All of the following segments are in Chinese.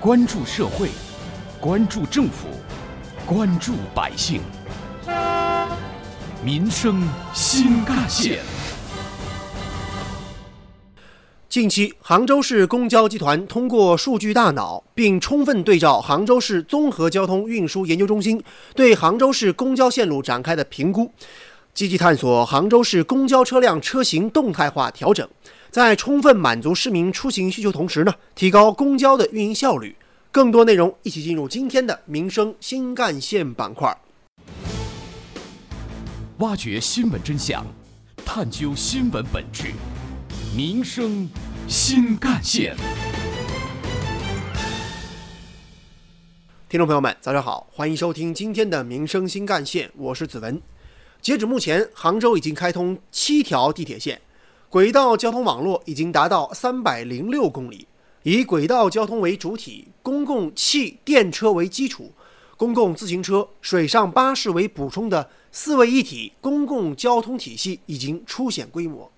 关注社会，关注政府，关注百姓，民生新干线。近期，杭州市公交集团通过数据大脑，并充分对照杭州市综合交通运输研究中心对杭州市公交线路展开的评估，积极探索杭州市公交车辆车型动态化调整。在充分满足市民出行需求同时呢，提高公交的运营效率。更多内容，一起进入今天的民生新干线板块，挖掘新闻真相，探究新闻本质，民生新干线。听众朋友们，早上好，欢迎收听今天的民生新干线，我是子文。截止目前，杭州已经开通七条地铁线。轨道交通网络已经达到三百零六公里，以轨道交通为主体，公共汽电车为基础，公共自行车、水上巴士为补充的四位一体公共交通体系已经初显规模。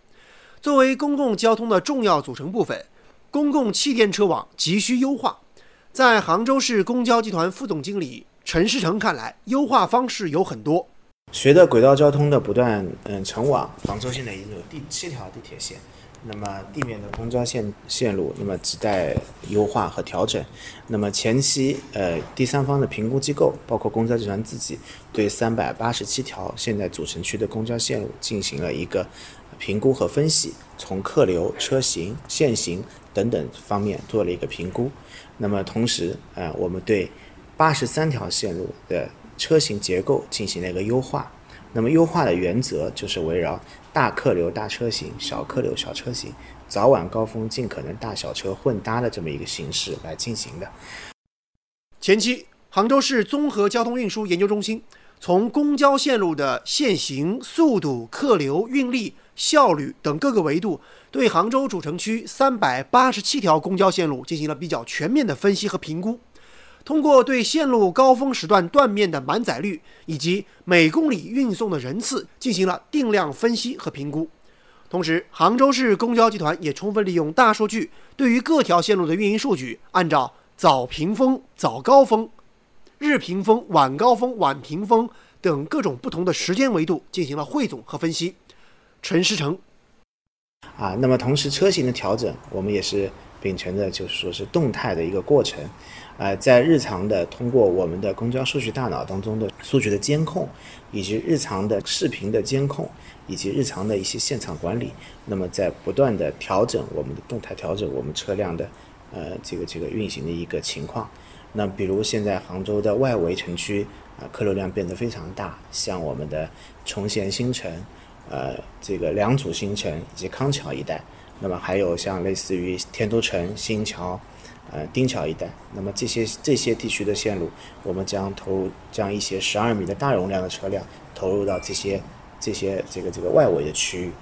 作为公共交通的重要组成部分，公共汽电车网急需优化。在杭州市公交集团副总经理陈世成看来，优化方式有很多。随着轨道交通的不断嗯成网，杭州现在已经有第七条地铁线，那么地面的公交线线路，那么亟待优化和调整。那么前期呃第三方的评估机构，包括公交集团自己，对三百八十七条现在主城区的公交线路进行了一个评估和分析，从客流、车型、限行等等方面做了一个评估。那么同时呃我们对八十三条线路的车型结构进行了一个优化，那么优化的原则就是围绕大客流大车型、小客流小车型、早晚高峰尽可能大小车混搭的这么一个形式来进行的。前期，杭州市综合交通运输研究中心从公交线路的限行、速度、客流、运力、效率等各个维度，对杭州主城区三百八十七条公交线路进行了比较全面的分析和评估。通过对线路高峰时段断面的满载率以及每公里运送的人次进行了定量分析和评估，同时，杭州市公交集团也充分利用大数据，对于各条线路的运营数据，按照早平峰、早高峰、日平峰、晚高峰、晚平峰等各种不同的时间维度进行了汇总和分析。陈思成，啊，那么同时车型的调整，我们也是秉承的，就是说是动态的一个过程。呃，在日常的通过我们的公交数据大脑当中的数据的监控，以及日常的视频的监控，以及日常的一些现场管理，那么在不断的调整我们的动态调整我们车辆的呃这个这个运行的一个情况。那比如现在杭州的外围城区啊客流量变得非常大，像我们的崇贤新城、呃这个良渚新城以及康桥一带，那么还有像类似于天都城、新桥。呃，丁桥一带，那么这些这些地区的线路，我们将投入将一些十二米的大容量的车辆投入到这些这些这个这个外围的区域。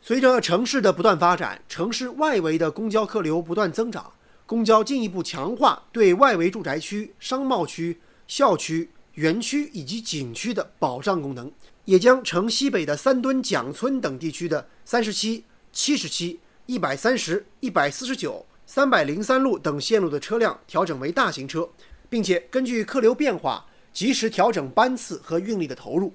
随着城市的不断发展，城市外围的公交客流不断增长，公交进一步强化对外围住宅区、商贸区、校区、园区以及景区的保障功能，也将城西北的三墩、蒋村等地区的三十七、七十七、一百三十、一百四十九。三百零三路等线路的车辆调整为大型车，并且根据客流变化及时调整班次和运力的投入。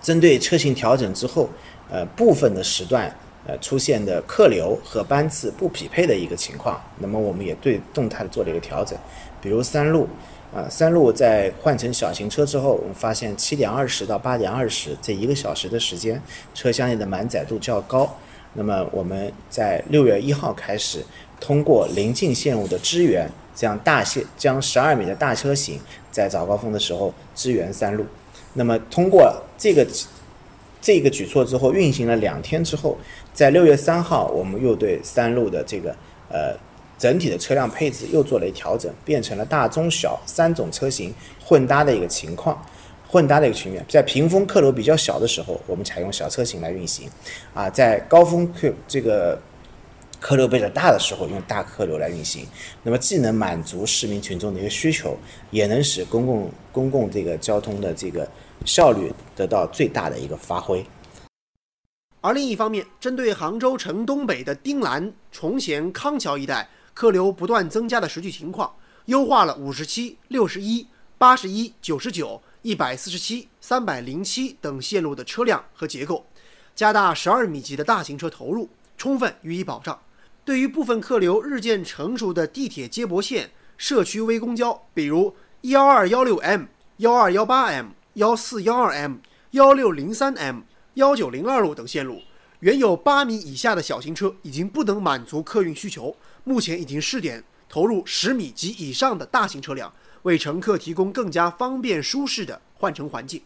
针对车型调整之后，呃部分的时段呃出现的客流和班次不匹配的一个情况，那么我们也对动态做了一个调整。比如三路，啊三路在换成小型车之后，我们发现七点二十到八点二十这一个小时的时间，车厢内的满载度较高。那么我们在六月一号开始。通过临近线路的支援，这样大线将十二米的大车型在早高峰的时候支援三路。那么通过这个这个举措之后，运行了两天之后，在六月三号，我们又对三路的这个呃整体的车辆配置又做了一调整，变成了大中小三种车型混搭的一个情况，混搭的一个局面。在屏风客流比较小的时候，我们采用小车型来运行，啊，在高峰客这个。客流比较大的时候，用大客流来运行，那么既能满足市民群众的一个需求，也能使公共公共这个交通的这个效率得到最大的一个发挥。而另一方面，针对杭州城东北的丁兰、崇贤、康桥一带客流不断增加的实际情况，优化了五十七、六十一、八十一、九十九、一百四十七、三百零七等线路的车辆和结构，加大十二米级的大型车投入，充分予以保障。对于部分客流日渐成熟的地铁接驳线、社区微公交，比如幺二幺六 M、幺二幺八 M、幺四幺二 M、幺六零三 M、幺九零二路等线路，原有八米以下的小型车已经不能满足客运需求，目前已经试点。投入十米及以上的大型车辆，为乘客提供更加方便舒适的换乘环境。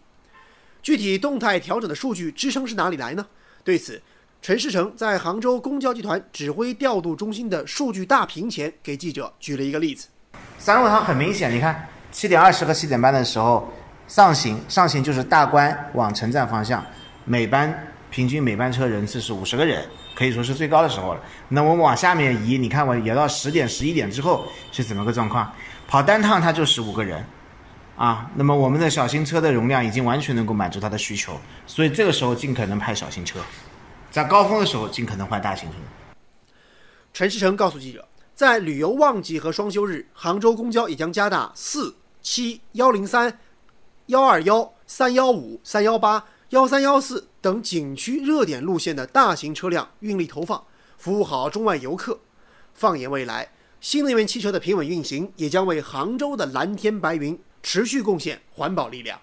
具体动态调整的数据支撑是哪里来呢？对此，陈世成在杭州公交集团指挥调度中心的数据大屏前给记者举了一个例子。三路它很明显，你看七点二十和七点半的时候上行，上行就是大关往城站方向，每班平均每班车人次是五十个人。可以说是最高的时候了。那我们往下面移，你看我移到十点、十一点之后是怎么个状况？跑单趟它就十五个人，啊，那么我们的小型车的容量已经完全能够满足它的需求，所以这个时候尽可能派小型车，在高峰的时候尽可能换大型车。陈世成告诉记者，在旅游旺季和双休日，杭州公交也将加大四、七、幺零三、幺二幺、三幺五、三幺八。幺三幺四等景区热点路线的大型车辆运力投放，服务好中外游客。放眼未来，新能源汽车的平稳运行，也将为杭州的蓝天白云持续贡献环保力量。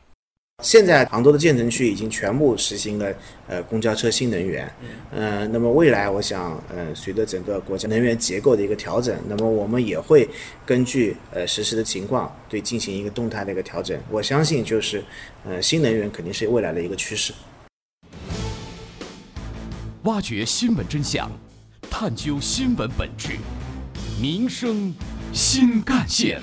现在杭州的建成区已经全部实行了呃公交车新能源，嗯，那么未来我想，呃，随着整个国家能源结构的一个调整，那么我们也会根据呃实时的情况对进行一个动态的一个调整。我相信就是，呃，新能源肯定是未来的一个趋势。挖掘新闻真相，探究新闻本质，民生新干线。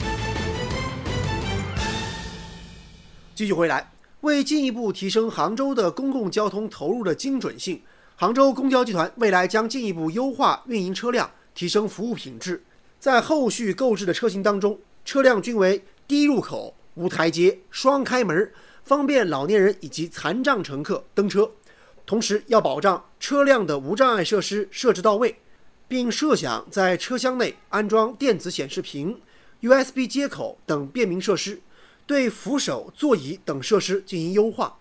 继续回来。为进一步提升杭州的公共交通投入的精准性，杭州公交集团未来将进一步优化运营车辆，提升服务品质。在后续购置的车型当中，车辆均为低入口、无台阶、双开门，方便老年人以及残障乘客登车。同时，要保障车辆的无障碍设施设置到位，并设想在车厢内安装电子显示屏、USB 接口等便民设施。对扶手、座椅等设施进行优化，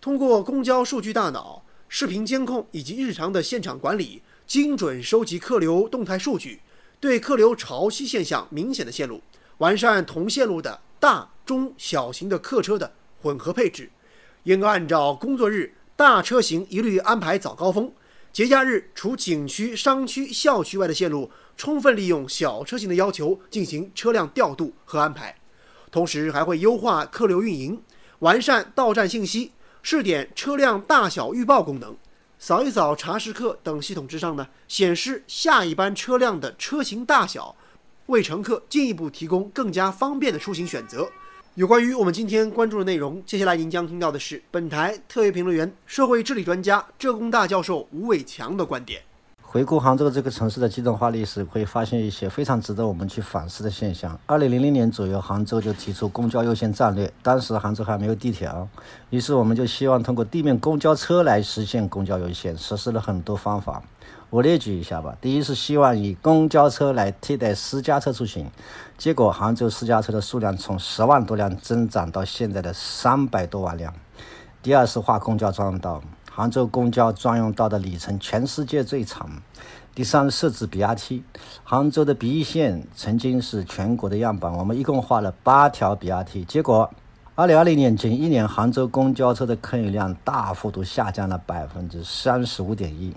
通过公交数据大脑、视频监控以及日常的现场管理，精准收集客流动态数据，对客流潮汐现象明显的线路，完善同线路的大、中、小型的客车的混合配置，应按照工作日大车型一律安排早高峰，节假日除景区、商区、校区外的线路，充分利用小车型的要求进行车辆调度和安排。同时还会优化客流运营，完善到站信息，试点车辆大小预报功能，扫一扫查时刻等系统之上呢，显示下一班车辆的车型大小，为乘客进一步提供更加方便的出行选择。有关于我们今天关注的内容，接下来您将听到的是本台特约评论员、社会治理专家、浙工大教授吴伟强的观点。回顾杭州这个城市的机动化历史，会发现一些非常值得我们去反思的现象。二零零零年左右，杭州就提出公交优先战略，当时杭州还没有地铁啊，于是我们就希望通过地面公交车来实现公交优先，实施了很多方法。我列举一下吧。第一是希望以公交车来替代私家车出行，结果杭州私家车的数量从十万多辆增长到现在的三百多万辆。第二是划公交专用道。杭州公交专用道的里程全世界最长。第三，设置 BRT。杭州的 B 线曾经是全国的样板，我们一共画了八条 BRT，结果，二零二零年仅一年，杭州公交车的客运量大幅度下降了百分之三十五点一，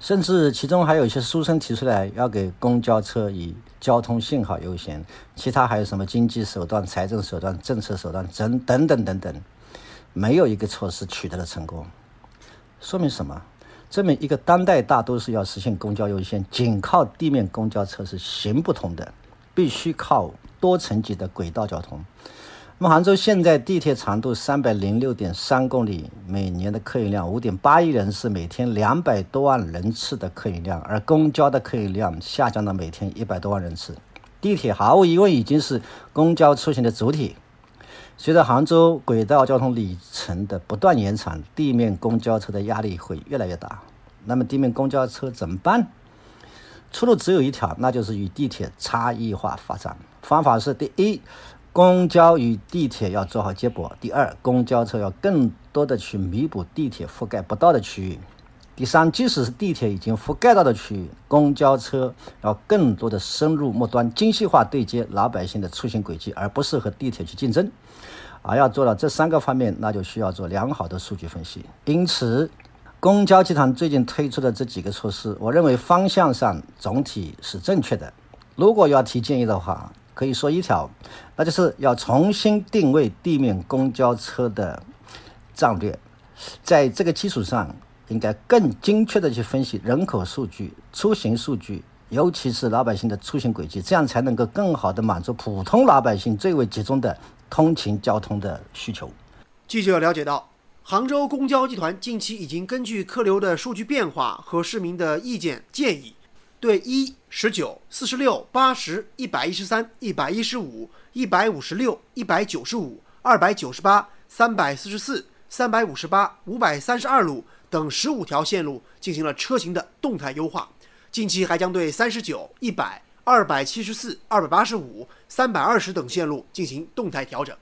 甚至其中还有一些书生提出来要给公交车以交通信号优先，其他还有什么经济手段、财政手段、政策手段等等等等等，没有一个措施取得了成功。说明什么？证明一个当代大都市要实现公交优先，仅靠地面公交车是行不通的，必须靠多层级的轨道交通。那么，杭州现在地铁长度三百零六点三公里，每年的客运量五点八亿人次，每天两百多万人次的客运量，而公交的客运量下降到每天一百多万人次。地铁毫无疑问已经是公交出行的主体。随着杭州轨道交通里程的不断延长，地面公交车的压力会越来越大。那么，地面公交车怎么办？出路只有一条，那就是与地铁差异化发展。方法是：第一，公交与地铁要做好接驳；第二，公交车要更多的去弥补地铁覆盖不到的区域；第三，即使是地铁已经覆盖到的区域，公交车要更多的深入末端，精细化对接老百姓的出行轨迹，而不是和地铁去竞争。而要做到这三个方面，那就需要做良好的数据分析。因此，公交集团最近推出的这几个措施，我认为方向上总体是正确的。如果要提建议的话，可以说一条，那就是要重新定位地面公交车的战略，在这个基础上，应该更精确的去分析人口数据、出行数据，尤其是老百姓的出行轨迹，这样才能够更好的满足普通老百姓最为集中的。通勤交通的需求。记者了解到，杭州公交集团近期已经根据客流的数据变化和市民的意见建议，对一、十九、四十六、八十、一百一十三、一百一十五、一百五十六、一百九十五、二百九十八、三百四十四、三百五十八、五百三十二路等十五条线路进行了车型的动态优化。近期还将对三十九、一百。二百七十四、二百八十五、三百二十等线路进行动态调整，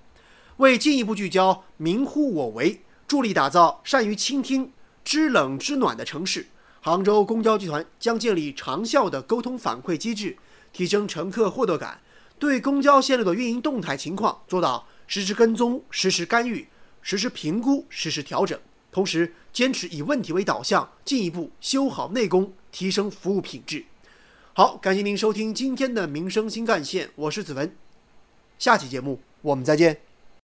为进一步聚焦民乎我为，助力打造善于倾听、知冷知暖的城市。杭州公交集团将建立长效的沟通反馈机制，提升乘客获得感，对公交线路的运营动态情况做到实时跟踪、实时干预、实时评估、实时调整，同时坚持以问题为导向，进一步修好内功，提升服务品质。好，感谢您收听今天的民生新干线，我是子文，下期节目我们再见。